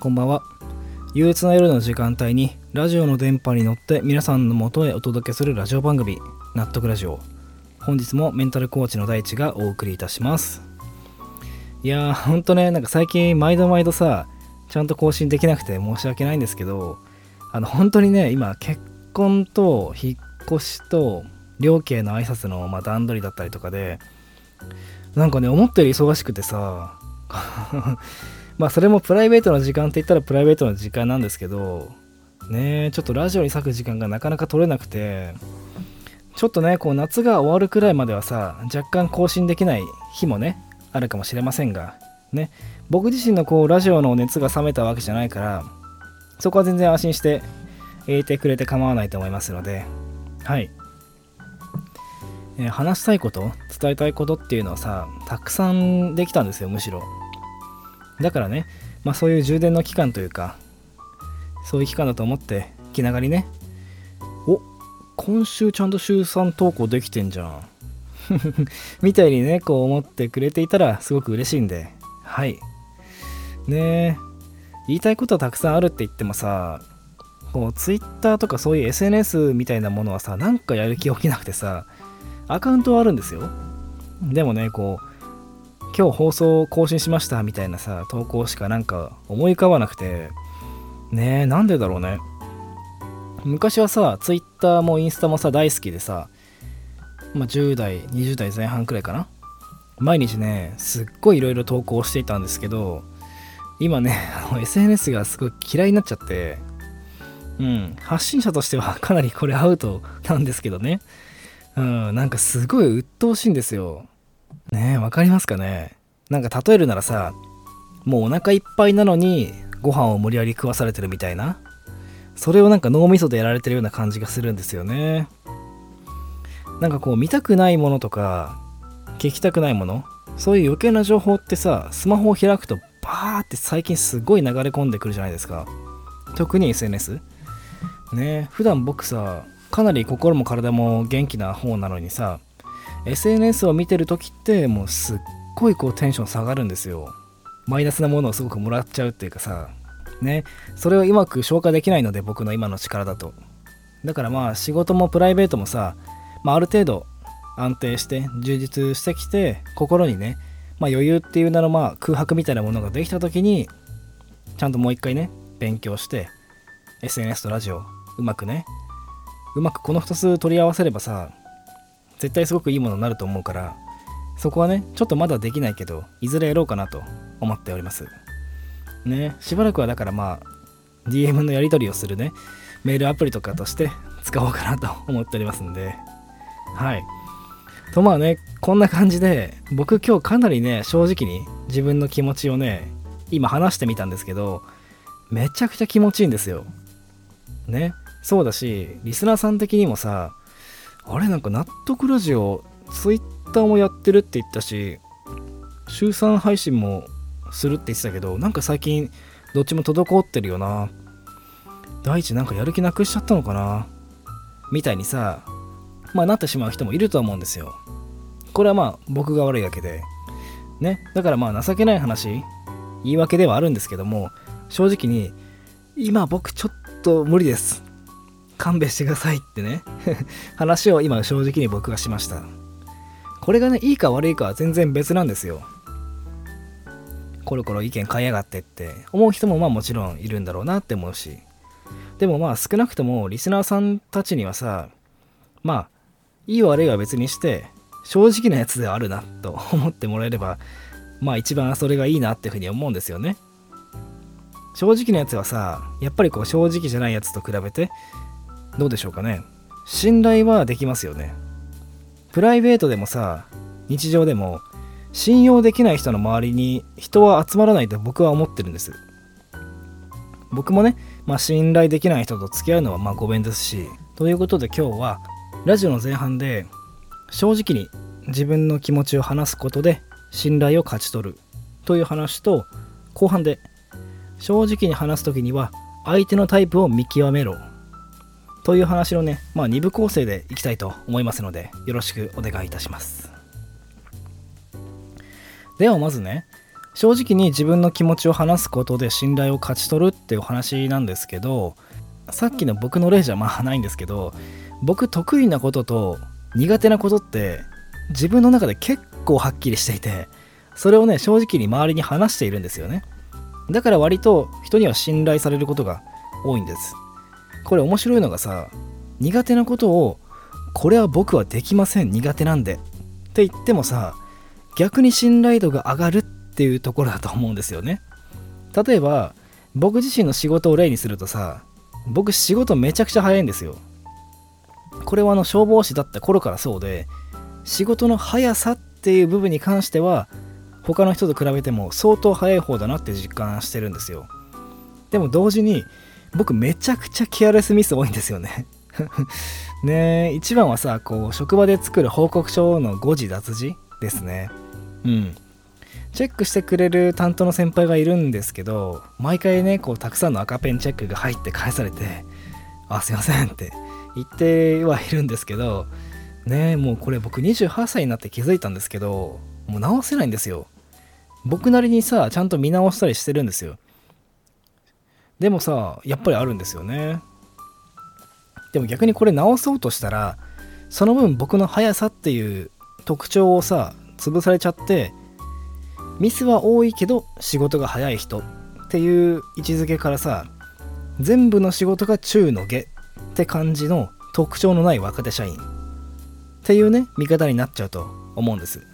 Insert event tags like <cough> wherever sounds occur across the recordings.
こんばんは。憂鬱な夜の時間帯にラジオの電波に乗って皆さんの元へお届けするラジオ番組納得ラジオ本日もメンタルコーチの大地がお送りいたしますいやーほんとねなんか最近毎度毎度さちゃんと更新できなくて申し訳ないんですけどあの本当にね今結婚と引っ越しと両家の挨拶の、まあ、段取りだったりとかでなんかね思ったより忙しくてさ <laughs> まあそれもプライベートの時間って言ったらプライベートの時間なんですけどねちょっとラジオに割く時間がなかなか取れなくてちょっとねこう夏が終わるくらいまではさ若干更新できない日もねあるかもしれませんがね僕自身のこうラジオの熱が冷めたわけじゃないからそこは全然安心していてくれて構わないと思いますのではい、え、話したいこと伝えたいことっていうのはさたくさんできたんですよむしろ。だからね、まあそういう充電の期間というか、そういう期間だと思って気長にね、お今週ちゃんと週3投稿できてんじゃん。<laughs> みたいにね、こう思ってくれていたらすごく嬉しいんで、はい。ねえ、言いたいことはたくさんあるって言ってもさ、こう Twitter とかそういう SNS みたいなものはさ、なんかやる気起きなくてさ、アカウントはあるんですよ。でもね、こう、今日放送更新しましたみたいなさ投稿しかなんか思い浮かばなくて。ねえなんでだろうね。昔はさ Twitter もインスタもさ大好きでさまあ10代20代前半くらいかな。毎日ねすっごいいろいろ投稿していたんですけど今ね SNS がすごい嫌いになっちゃってうん発信者としてはかなりこれアウトなんですけどね。うんなんかすごい鬱陶しいんですよ。ねえ、わかりますかね？なんか例えるならさ、もうお腹いっぱいなのにご飯を無理やり食わされてるみたいな。それをなんか脳みそでやられてるような感じがするんですよね。なんかこう見たくないものとか、聞きたくないもの、そういう余計な情報ってさ、スマホを開くとバーって最近すごい流れ込んでくるじゃないですか。特に SNS。ね普段僕さ、かなり心も体も元気な方なのにさ、SNS を見てる時ってもうすっごいこうテンション下がるんですよ。マイナスなものをすごくもらっちゃうっていうかさ。ね。それをうまく消化できないので僕の今の力だと。だからまあ仕事もプライベートもさ、まあ、ある程度安定して充実してきて心にね、まあ、余裕っていう名のまあ空白みたいなものができた時にちゃんともう一回ね勉強して SNS とラジオうまくねうまくこの2つ取り合わせればさ絶対すごくいいものになると思うからそこはねちょっとまだできないけどいずれやろうかなと思っております。ねしばらくはだからまあ DM のやり取りをするねメールアプリとかとして使おうかなと思っておりますんで。はい。とまあねこんな感じで僕今日かなりね正直に自分の気持ちをね今話してみたんですけどめちゃくちゃ気持ちいいんですよ。ねそうだしリスナーさん的にもさあれなんか納得ラジオ、ツイッターもやってるって言ったし、週3配信もするって言ってたけど、なんか最近どっちも滞ってるよな。第一なんかやる気なくしちゃったのかなみたいにさ、まあなってしまう人もいると思うんですよ。これはまあ僕が悪いだけで。ね。だからまあ情けない話、言い訳ではあるんですけども、正直に、今僕ちょっと無理です。勘弁してくださいってね。<laughs> 話を今正直に僕がしました。これがねいいか悪いかは全然別なんですよ。コロコロ意見変えやがってって。思う人もまあもちろんいるんだろうなって思うし。でもまあ少なくともリスナーさんたちにはさまあいい悪いは別にして正直なやつではあるなと <laughs> 思ってもらえればまあ一番それがいいなっていうふうに思うんですよね。正直なやつはさやっぱりこう正直じゃないやつと比べてどうでしょうかね。信頼はできますよね。プライベートでもさ日常でも信用できない人の周りに人は集まらないと僕は思ってるんです。僕もね、まあ、信頼できない人と付き合うのはまあごめんですしということで今日はラジオの前半で正直に自分の気持ちを話すことで信頼を勝ち取るという話と後半で正直に話す時には相手のタイプを見極めろという話のね、まあ、2部構成でいきたいと思いますのでよろしくお願いいたします。ではまずね正直に自分の気持ちを話すことで信頼を勝ち取るっていうお話なんですけどさっきの僕の例じゃまあないんですけど僕得意なことと苦手なことって自分の中で結構はっきりしていてそれをね正直に周りに話しているんですよね。だから割と人には信頼されることが多いんです。これ面白いのがさ苦手なことをこれは僕はできません苦手なんでって言ってもさ逆に信頼度が上がるっていうところだと思うんですよね。例えば僕自身の仕事を例にするとさ僕仕事めちゃくちゃ早いんですよ。これはあの消防士だった頃からそうで仕事の速さっていう部分に関しては他の人と比べても相当早い方だなって実感してるんですよ。でも同時に僕めちゃくちゃケアレスミス多いんですよね。<laughs> ね一番はさこう職場で作る報告書の誤字脱字ですね。うん。チェックしてくれる担当の先輩がいるんですけど毎回ねこうたくさんの赤ペンチェックが入って返されて「あすいません」って言ってはいるんですけどねもうこれ僕28歳になって気づいたんですけどもう直せないんですよ。僕なりにさちゃんと見直したりしてるんですよ。でもさやっぱりあるんですよね。でも逆にこれ直そうとしたらその分僕の速さっていう特徴をさ潰されちゃってミスは多いけど仕事が早い人っていう位置づけからさ全部の仕事が中の下って感じの特徴のない若手社員っていうね見方になっちゃうと思うんです。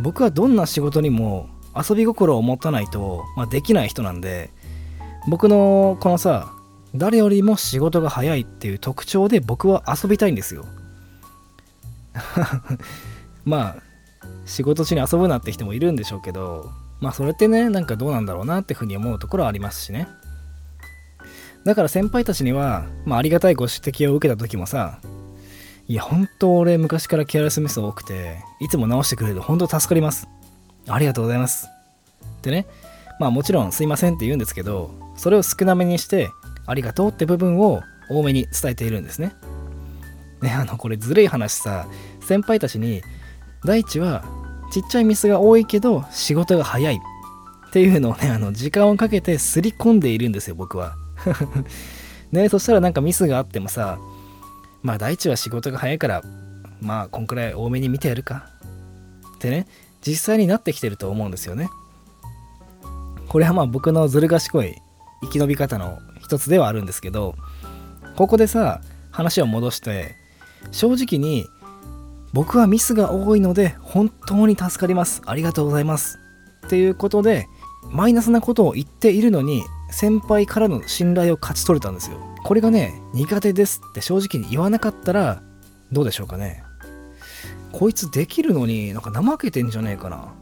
僕はどんな仕事にも遊び心を持たないと、まあ、できない人なんで僕のこのさ誰よりも仕事が早いっていう特徴で僕は遊びたいんですよ。<laughs> まあ仕事中に遊ぶなって人もいるんでしょうけどまあそれってねなんかどうなんだろうなっていうふうに思うところはありますしね。だから先輩たちには、まあ、ありがたいご指摘を受けた時もさいや本当俺昔からケアレスミス多くていつも直してくれる本当助かります。ありがとうございます。ってね。まあもちろんすいませんって言うんですけどそれを少なめにしてありがとうって部分を多めに伝えているんですね。ねあのこれずるい話さ。先輩たちに大地はちっちゃいミスが多いけど仕事が早い。っていうのをねあの時間をかけてすり込んでいるんですよ僕は。<laughs> ねそしたらなんかミスがあってもさまあ大地は仕事が早いからまあこんくらい多めに見てやるか。ってね実際になってきてると思うんですよね。これはまあ僕のずる賢い生き延び方の一つではあるんですけどここでさ話を戻して正直に僕はミスが多いので本当に助かります。ありがとうございます。っていうことでマイナスなことを言っているのに先輩からの信頼を勝ち取れたんですよ。これがね苦手ですって正直に言わなかったらどうでしょうかね。こいつできるのになんか怠けてんじゃねえかな。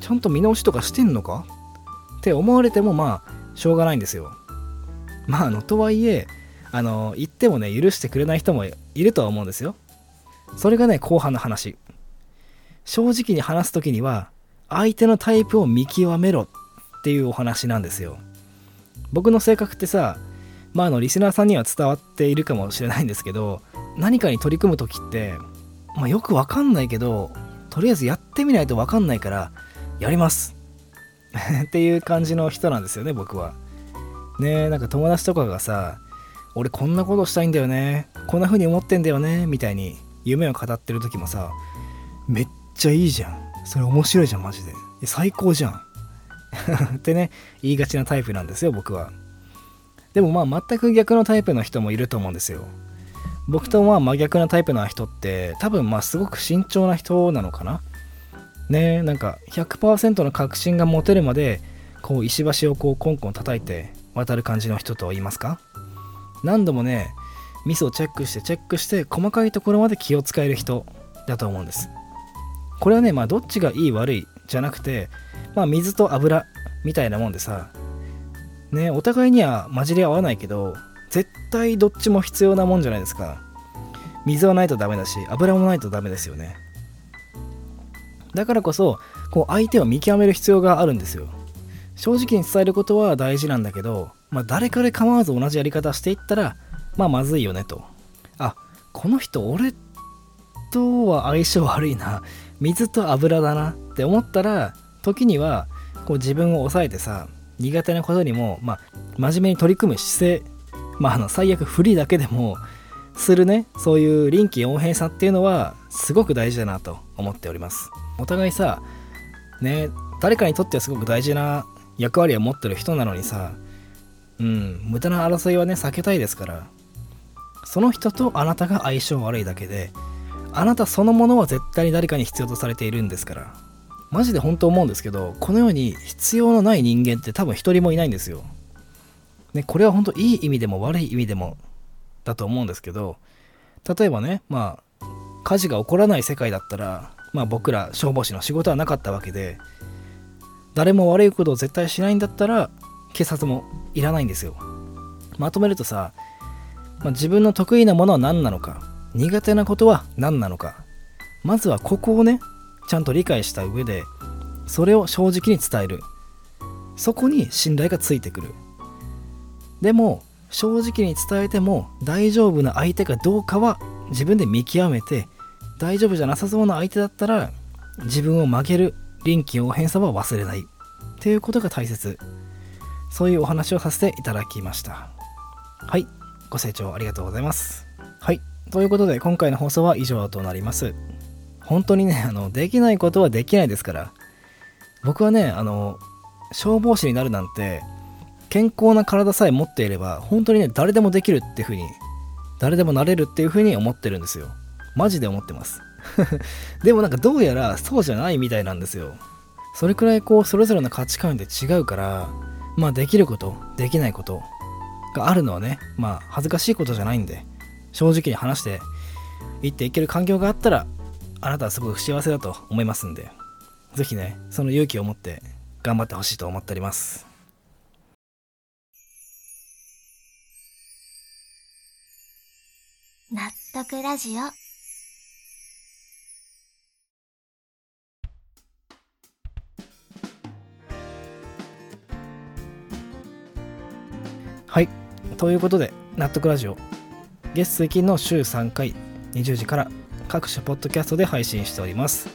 ちゃんと見直しとかしてんのか？って思われてもまあしょうがないんですよ。まああのとはいえあの言ってもね許してくれない人もいるとは思うんですよ。それがね後半の話。正直に話す時には相手のタイプを見極めろっていうお話なんですよ。僕の性格ってさまああのリスナーさんには伝わっているかもしれないんですけど何かに取り組む時ってまあよくわかんないけどとりあえずやってみないとわかんないからやります。<laughs> っていう感じの人なんですよね僕は。ねなんか友達とかがさ俺こんなことしたいんだよねこんな風に思ってんだよねみたいに夢を語ってる時もさめっちゃいいじゃん。それ面白いじゃんマジで。最高じゃん。<laughs> ってね言いがちなタイプなんですよ僕は。でもまあ全く逆のタイプの人もいると思うんですよ。僕とまあ真逆なタイプな人って多分まあすごく慎重な人なのかなねなんか100%の確信が持てるまでこう石橋をこうコンコン叩いて渡る感じの人と言いますか？何度もねミスをチェックしてチェックして細かいところまで気を使える人だと思うんです。これはねまあどっちがいい悪いじゃなくてまあ水と油みたいなもんでさねお互いには混じり合わないけど絶対どっちも必要なもんじゃないですか。水はないとダメだし油もないとダメですよね。だからこそこう相手を見極める必要があるんですよ。正直に伝えることは大事なんだけど、まあ、誰かで構わず同じやり方していったらまあまずいよねと。あこの人俺とは相性悪いな。水と油だな。って思ったら時にはこう自分を抑えてさ苦手なことにも、まあ、真面目に取り組む姿勢まあ、あの最悪フリーだけでもするね。そういう臨機応変さっていうのはすごく大事だなと思っております。お互いさね誰かにとってはすごく大事な役割を持ってる人なのにさうん無駄な争いはね避けたいですからその人とあなたが相性悪いだけであなたそのものは絶対に誰かに必要とされているんですからマジで本当思うんですけどこの世に必要のない人間って多分一人もいないんですよ。ね、これは本当いい意味でも悪い意味でもだと思うんですけど例えばねまあ火事が起こらない世界だったら、まあ、僕ら消防士の仕事はなかったわけで誰も悪いことを絶対しないんだったら警察もいらないんですよ。まとめるとさ、まあ、自分の得意なものは何なのか苦手なことは何なのかまずはここをねちゃんと理解した上でそれを正直に伝える。そこに信頼がついてくる。でも正直に伝えても大丈夫な相手かどうかは自分で見極めて大丈夫じゃなさそうな相手だったら自分を曲げる臨機応変さは忘れない。っていうことが大切。そういうお話をさせていただきました。はい。ご清聴ありがとうございます。はい。ということで今回の放送は以上となります。本当にねあのできないことはできないですから。僕はねあの消防士になるなんて健康な体さえ持っていれば本当にね誰でもできるっていう風に誰でもなれるっていう風に思ってるんですよ。マジで思ってます。<laughs> でもなんかどうやらそうじゃないみたいなんですよ。それくらいこうそれぞれの価値観で違うからまあできることできないことがあるのはねまあ恥ずかしいことじゃないんで正直に話して言っていける環境があったらあなたはすごく幸せだと思いますんで是非ねその勇気を持って頑張ってほしいと思っております。納得ラジオ。ということで納得ラジオ月水金の週3回20時から各種ポッドキャストで配信しております。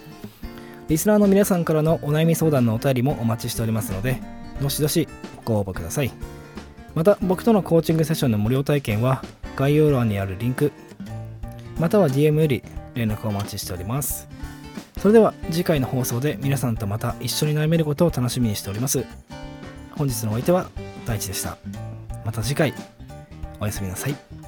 リスナーの皆さんからのお悩み相談のお便りもお待ちしておりますのでどしどしご応募ください。また僕とのコーチングセッションの無料体験は概要欄にあるリンクまたは DM より連絡をお待ちしております。それでは次回の放送で皆さんとまた一緒に悩めることを楽しみにしております。本日のお相手は大地でした。また次回おやすみなさい。